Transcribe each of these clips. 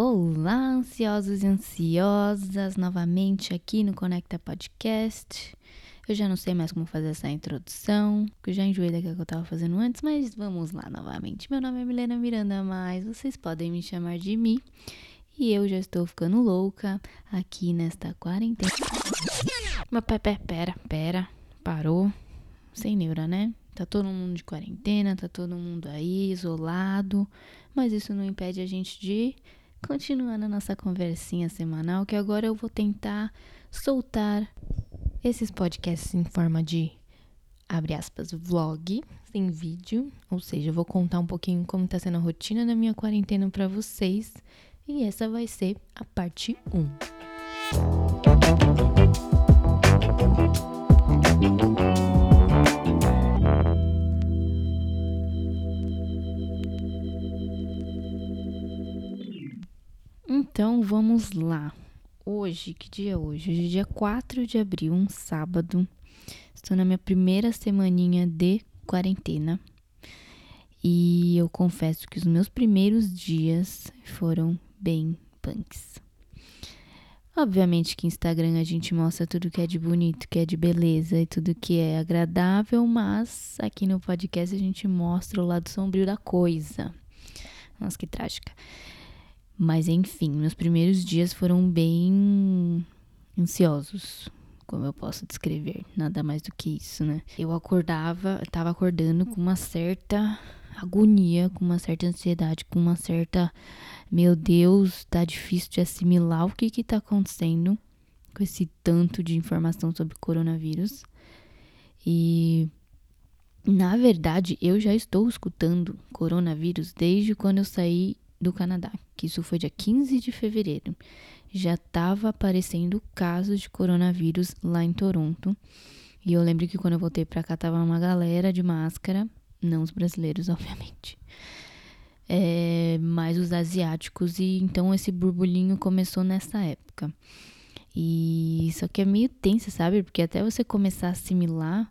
Olá, ansiosos e ansiosas, novamente aqui no Conecta Podcast. Eu já não sei mais como fazer essa introdução, porque eu já enjoei daquilo que eu tava fazendo antes, mas vamos lá novamente. Meu nome é Milena Miranda, mas vocês podem me chamar de Mi. E eu já estou ficando louca aqui nesta quarentena. Mas pera, pera, pera, parou. Sem neura, né? Tá todo mundo de quarentena, tá todo mundo aí isolado, mas isso não impede a gente de continuando a nossa conversinha semanal, que agora eu vou tentar soltar esses podcasts em forma de abre aspas vlog, sem vídeo, ou seja, eu vou contar um pouquinho como tá sendo a rotina da minha quarentena para vocês, e essa vai ser a parte 1. Então vamos lá. Hoje, que dia é hoje? Hoje é dia 4 de abril, um sábado. Estou na minha primeira semaninha de quarentena. E eu confesso que os meus primeiros dias foram bem punks. Obviamente que Instagram a gente mostra tudo que é de bonito, que é de beleza e tudo que é agradável, mas aqui no podcast a gente mostra o lado sombrio da coisa. Nossa, que trágica. Mas enfim, meus primeiros dias foram bem ansiosos, como eu posso descrever, nada mais do que isso, né? Eu acordava, estava acordando com uma certa agonia, com uma certa ansiedade, com uma certa, meu Deus, tá difícil de assimilar o que que tá acontecendo com esse tanto de informação sobre coronavírus. E na verdade, eu já estou escutando coronavírus desde quando eu saí do Canadá, que isso foi dia 15 de fevereiro. Já estava aparecendo casos de coronavírus lá em Toronto. E eu lembro que quando eu voltei para cá tava uma galera de máscara, não os brasileiros, obviamente. É, mas os asiáticos e então esse burburinho começou nessa época. E isso aqui é meio tenso, sabe? Porque até você começar a assimilar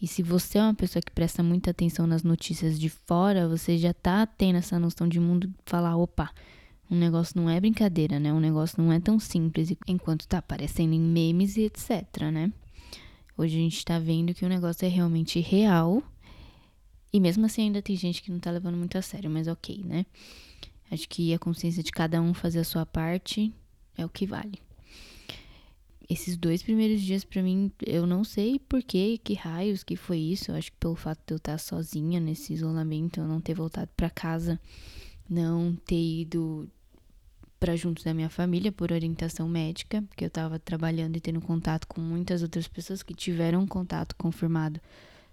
e se você é uma pessoa que presta muita atenção nas notícias de fora, você já tá tendo essa noção de mundo, falar, opa, um negócio não é brincadeira, né? Um negócio não é tão simples enquanto tá aparecendo em memes e etc, né? Hoje a gente tá vendo que o negócio é realmente real. E mesmo assim ainda tem gente que não tá levando muito a sério, mas ok, né? Acho que a consciência de cada um fazer a sua parte é o que vale esses dois primeiros dias para mim, eu não sei por que, que raios que foi isso. Eu acho que pelo fato de eu estar sozinha nesse isolamento, eu não ter voltado para casa, não ter ido para junto da minha família por orientação médica, porque eu estava trabalhando e tendo contato com muitas outras pessoas que tiveram contato confirmado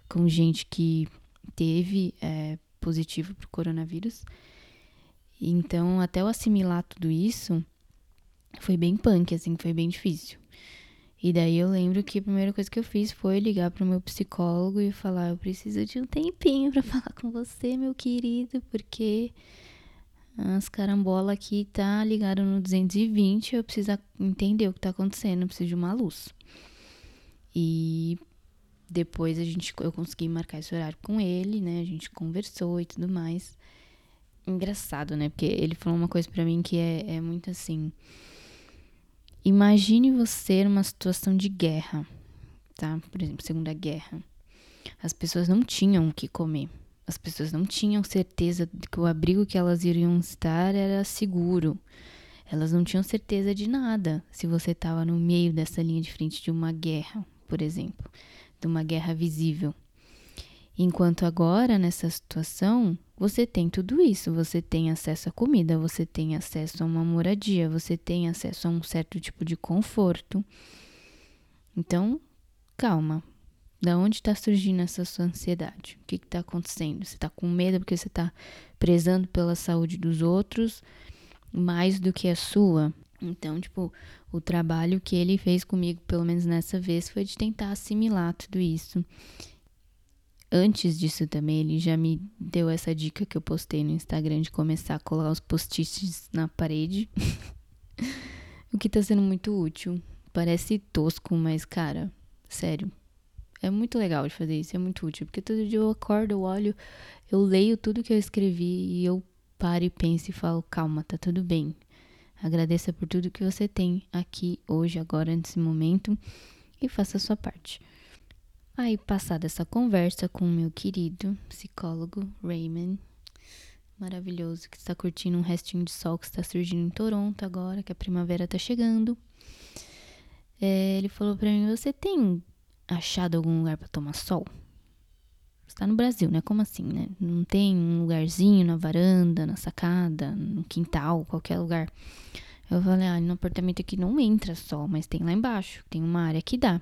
com gente que teve é, positivo para o coronavírus. Então, até eu assimilar tudo isso, foi bem punk, assim, foi bem difícil. E daí eu lembro que a primeira coisa que eu fiz foi ligar pro meu psicólogo e falar: eu preciso de um tempinho para falar com você, meu querido, porque as carambola aqui tá ligado no 220, eu preciso entender o que tá acontecendo, eu preciso de uma luz. E depois a gente eu consegui marcar esse horário com ele, né? A gente conversou e tudo mais. Engraçado, né? Porque ele falou uma coisa para mim que é, é muito assim. Imagine você numa situação de guerra, tá? Por exemplo, Segunda Guerra. As pessoas não tinham o que comer. As pessoas não tinham certeza de que o abrigo que elas iriam estar era seguro. Elas não tinham certeza de nada se você estava no meio dessa linha de frente de uma guerra, por exemplo, de uma guerra visível. Enquanto agora, nessa situação, você tem tudo isso. Você tem acesso à comida, você tem acesso a uma moradia, você tem acesso a um certo tipo de conforto. Então, calma. Da onde está surgindo essa sua ansiedade? O que está acontecendo? Você está com medo porque você está prezando pela saúde dos outros mais do que a sua? Então, tipo, o trabalho que ele fez comigo, pelo menos nessa vez, foi de tentar assimilar tudo isso Antes disso também, ele já me deu essa dica que eu postei no Instagram de começar a colar os post-its na parede. o que tá sendo muito útil. Parece tosco, mas cara, sério. É muito legal de fazer isso, é muito útil. Porque todo dia eu acordo, eu olho, eu leio tudo que eu escrevi e eu paro e penso e falo, calma, tá tudo bem. Agradeça por tudo que você tem aqui hoje, agora, nesse momento e faça a sua parte. Aí, passada essa conversa com o meu querido psicólogo Raymond, maravilhoso, que está curtindo um restinho de sol que está surgindo em Toronto agora, que a primavera está chegando. É, ele falou para mim: Você tem achado algum lugar para tomar sol? Você tá no Brasil, né? Como assim, né? Não tem um lugarzinho na varanda, na sacada, no quintal, qualquer lugar. Eu falei: Ah, no apartamento aqui não entra sol, mas tem lá embaixo, tem uma área que dá.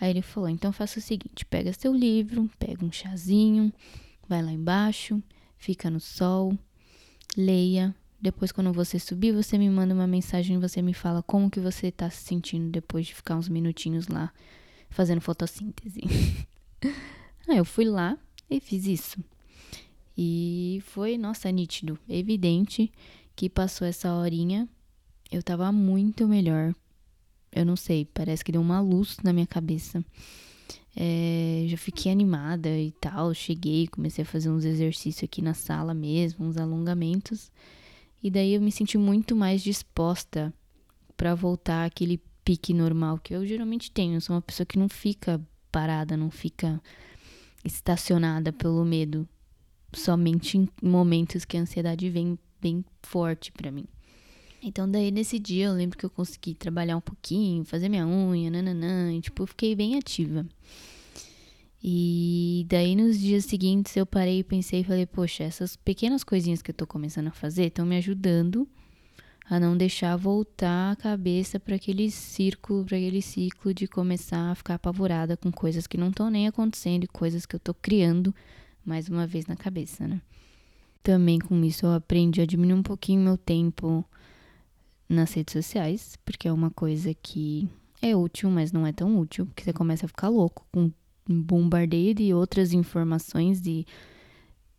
Aí ele falou: Então faça o seguinte: pega seu livro, pega um chazinho, vai lá embaixo fica no sol, leia. Depois, quando você subir, você me manda uma mensagem e você me fala como que você tá se sentindo depois de ficar uns minutinhos lá fazendo fotossíntese. Aí eu fui lá e fiz isso. E foi, nossa, nítido, evidente que passou essa horinha, eu tava muito melhor. Eu não sei, parece que deu uma luz na minha cabeça. É, já fiquei animada e tal. Cheguei, comecei a fazer uns exercícios aqui na sala mesmo, uns alongamentos. E daí eu me senti muito mais disposta para voltar àquele pique normal que eu geralmente tenho. Eu sou uma pessoa que não fica parada, não fica estacionada pelo medo, somente em momentos que a ansiedade vem bem forte para mim. Então daí nesse dia eu lembro que eu consegui trabalhar um pouquinho, fazer minha unha, nananã, e tipo, fiquei bem ativa. E daí nos dias seguintes eu parei e pensei e falei, poxa, essas pequenas coisinhas que eu tô começando a fazer estão me ajudando a não deixar voltar a cabeça para aquele círculo, para aquele ciclo de começar a ficar apavorada com coisas que não estão nem acontecendo e coisas que eu tô criando mais uma vez na cabeça, né? Também com isso eu aprendi a diminuir um pouquinho meu tempo nas redes sociais, porque é uma coisa que é útil, mas não é tão útil, porque você começa a ficar louco com um bombardeio de outras informações e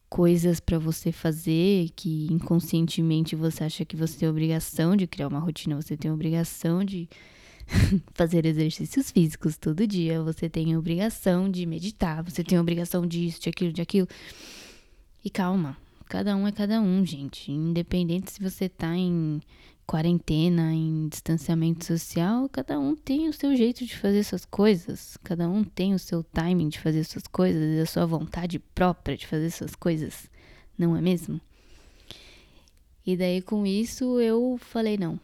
coisas para você fazer que inconscientemente você acha que você tem obrigação de criar uma rotina, você tem obrigação de fazer exercícios físicos todo dia, você tem obrigação de meditar, você tem obrigação disso, de aquilo, de aquilo. E calma, cada um é cada um, gente. Independente se você tá em quarentena, em distanciamento social, cada um tem o seu jeito de fazer suas coisas, cada um tem o seu timing de fazer suas coisas e a sua vontade própria de fazer suas coisas, não é mesmo? E daí com isso eu falei: não,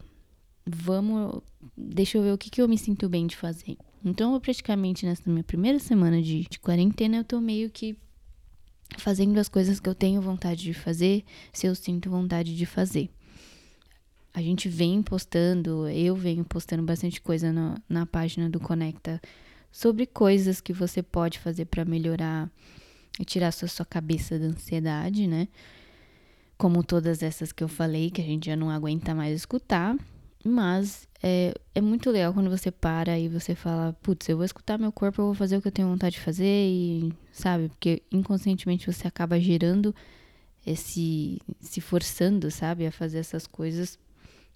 vamos, deixa eu ver o que, que eu me sinto bem de fazer. Então, eu praticamente nessa minha primeira semana de, de quarentena, eu tô meio que fazendo as coisas que eu tenho vontade de fazer, se eu sinto vontade de fazer a gente vem postando, eu venho postando bastante coisa na, na página do Conecta sobre coisas que você pode fazer para melhorar e tirar sua, sua cabeça da ansiedade, né? Como todas essas que eu falei, que a gente já não aguenta mais escutar. Mas é, é muito legal quando você para e você fala, putz, eu vou escutar meu corpo, eu vou fazer o que eu tenho vontade de fazer e, sabe? Porque inconscientemente você acaba gerando esse, se forçando, sabe? A fazer essas coisas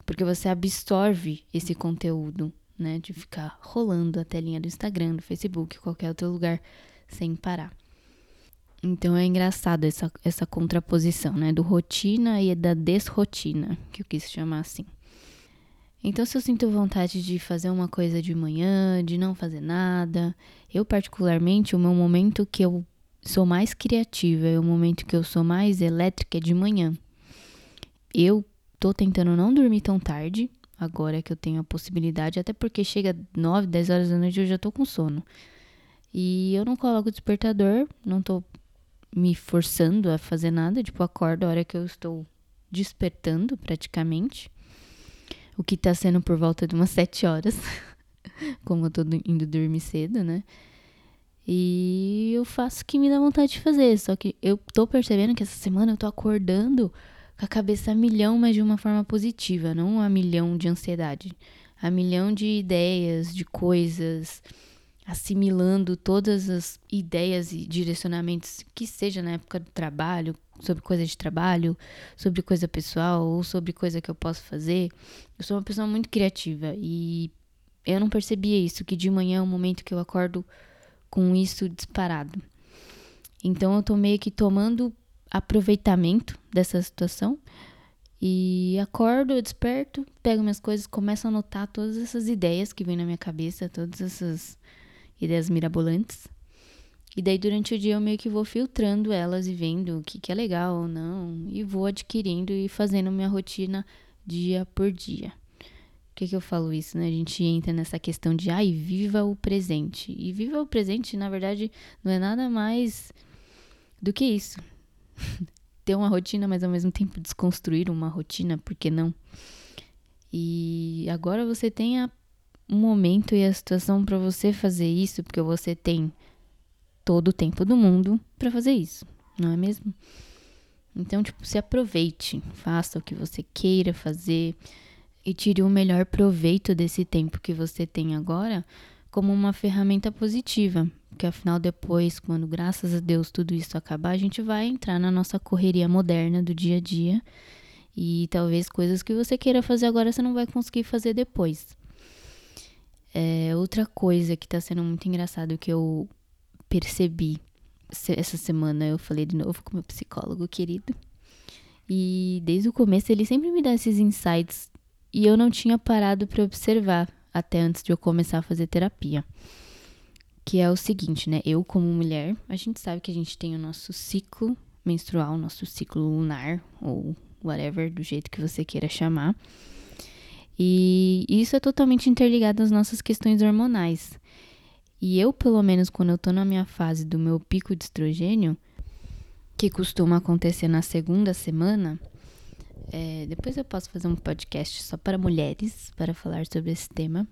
porque você absorve esse conteúdo, né? De ficar rolando a telinha do Instagram, do Facebook, qualquer outro lugar, sem parar. Então é engraçado essa, essa contraposição, né? Do rotina e da desrotina, que eu quis chamar assim. Então, se eu sinto vontade de fazer uma coisa de manhã, de não fazer nada, eu, particularmente, o meu momento que eu sou mais criativa, é o momento que eu sou mais elétrica é de manhã. Eu Tô tentando não dormir tão tarde, agora que eu tenho a possibilidade, até porque chega 9, 10 horas da noite eu já tô com sono. E eu não coloco despertador, não tô me forçando a fazer nada, tipo, acordo a hora que eu estou despertando praticamente. O que tá sendo por volta de umas 7 horas, como eu tô indo dormir cedo, né? E eu faço o que me dá vontade de fazer, só que eu tô percebendo que essa semana eu tô acordando com a cabeça a milhão, mas de uma forma positiva, não a milhão de ansiedade. A milhão de ideias, de coisas, assimilando todas as ideias e direcionamentos que seja na época do trabalho, sobre coisa de trabalho, sobre coisa pessoal ou sobre coisa que eu posso fazer. Eu sou uma pessoa muito criativa e eu não percebia isso, que de manhã é o momento que eu acordo com isso disparado. Então eu tô meio que tomando aproveitamento dessa situação E acordo, eu desperto, pego minhas coisas, começo a anotar todas essas ideias que vêm na minha cabeça, todas essas ideias mirabolantes. E daí durante o dia eu meio que vou filtrando elas e vendo o que, que é legal ou não. E vou adquirindo e fazendo minha rotina dia por dia. Por que, que eu falo isso, né? A gente entra nessa questão de, ai, viva o presente. E viva o presente, na verdade, não é nada mais do que isso. Ter uma rotina, mas ao mesmo tempo desconstruir uma rotina, por que não? E agora você tem a, um momento e a situação para você fazer isso, porque você tem todo o tempo do mundo para fazer isso, não é mesmo? Então, tipo, se aproveite, faça o que você queira fazer e tire o melhor proveito desse tempo que você tem agora como uma ferramenta positiva, porque afinal depois, quando graças a Deus tudo isso acabar, a gente vai entrar na nossa correria moderna do dia a dia e talvez coisas que você queira fazer agora você não vai conseguir fazer depois. É, outra coisa que tá sendo muito engraçado que eu percebi essa semana, eu falei de novo com meu psicólogo querido. E desde o começo ele sempre me dá esses insights e eu não tinha parado para observar até antes de eu começar a fazer terapia. Que é o seguinte, né? Eu, como mulher, a gente sabe que a gente tem o nosso ciclo menstrual, nosso ciclo lunar, ou whatever, do jeito que você queira chamar. E isso é totalmente interligado às nossas questões hormonais. E eu, pelo menos, quando eu tô na minha fase do meu pico de estrogênio, que costuma acontecer na segunda semana, é, depois eu posso fazer um podcast só para mulheres, para falar sobre esse tema,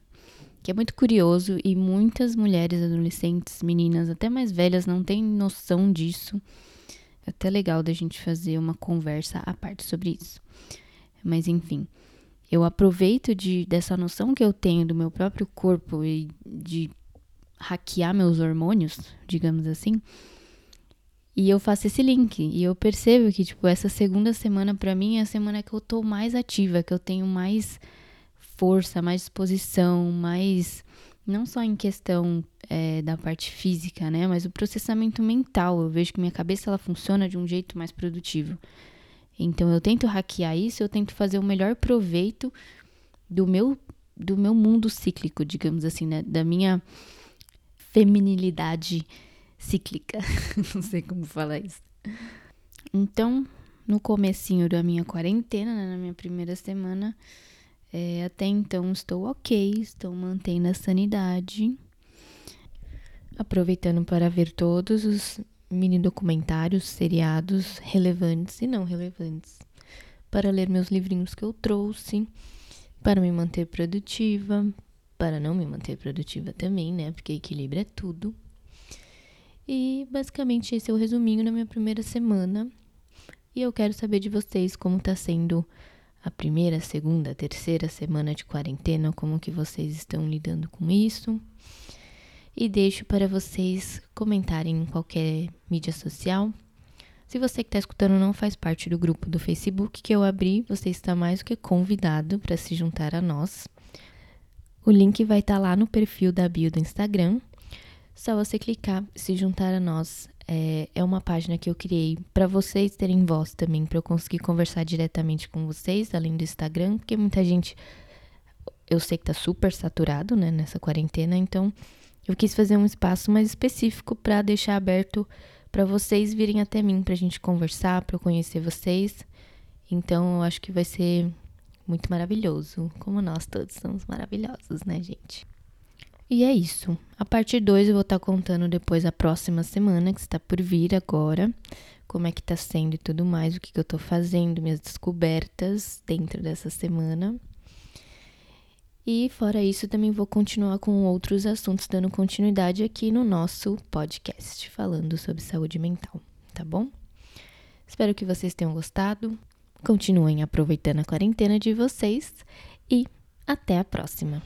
que é muito curioso e muitas mulheres, adolescentes, meninas, até mais velhas, não têm noção disso. É até legal da gente fazer uma conversa à parte sobre isso. Mas enfim, eu aproveito de, dessa noção que eu tenho do meu próprio corpo e de hackear meus hormônios, digamos assim. E eu faço esse link e eu percebo que tipo essa segunda semana para mim é a semana que eu tô mais ativa, que eu tenho mais força, mais disposição, mais não só em questão é, da parte física, né, mas o processamento mental. Eu vejo que minha cabeça ela funciona de um jeito mais produtivo. Então eu tento hackear isso, eu tento fazer o melhor proveito do meu do meu mundo cíclico, digamos assim, né, da minha feminilidade cíclica. Não sei como falar isso. Então, no comecinho da minha quarentena, né, na minha primeira semana, é, até então estou ok, estou mantendo a sanidade. Aproveitando para ver todos os mini documentários, seriados relevantes e não relevantes. Para ler meus livrinhos que eu trouxe, para me manter produtiva, para não me manter produtiva também, né? Porque equilíbrio é tudo. E basicamente esse é o resuminho na minha primeira semana. E eu quero saber de vocês como tá sendo a primeira, segunda, terceira semana de quarentena, como que vocês estão lidando com isso. E deixo para vocês comentarem em qualquer mídia social. Se você que está escutando não faz parte do grupo do Facebook que eu abri, você está mais do que convidado para se juntar a nós. O link vai estar tá lá no perfil da bio do Instagram. Só você clicar e se juntar a nós. É, é uma página que eu criei para vocês terem voz também, para eu conseguir conversar diretamente com vocês, além do Instagram, porque muita gente eu sei que tá super saturado, né, nessa quarentena, então eu quis fazer um espaço mais específico para deixar aberto para vocês virem até mim pra gente conversar, para eu conhecer vocês. Então eu acho que vai ser muito maravilhoso, como nós todos somos maravilhosos, né, gente? E é isso. A parte 2 eu vou estar tá contando depois a próxima semana, que está por vir agora, como é que tá sendo e tudo mais, o que, que eu tô fazendo, minhas descobertas dentro dessa semana. E fora isso, também vou continuar com outros assuntos, dando continuidade aqui no nosso podcast, falando sobre saúde mental, tá bom? Espero que vocês tenham gostado. Continuem aproveitando a quarentena de vocês e até a próxima.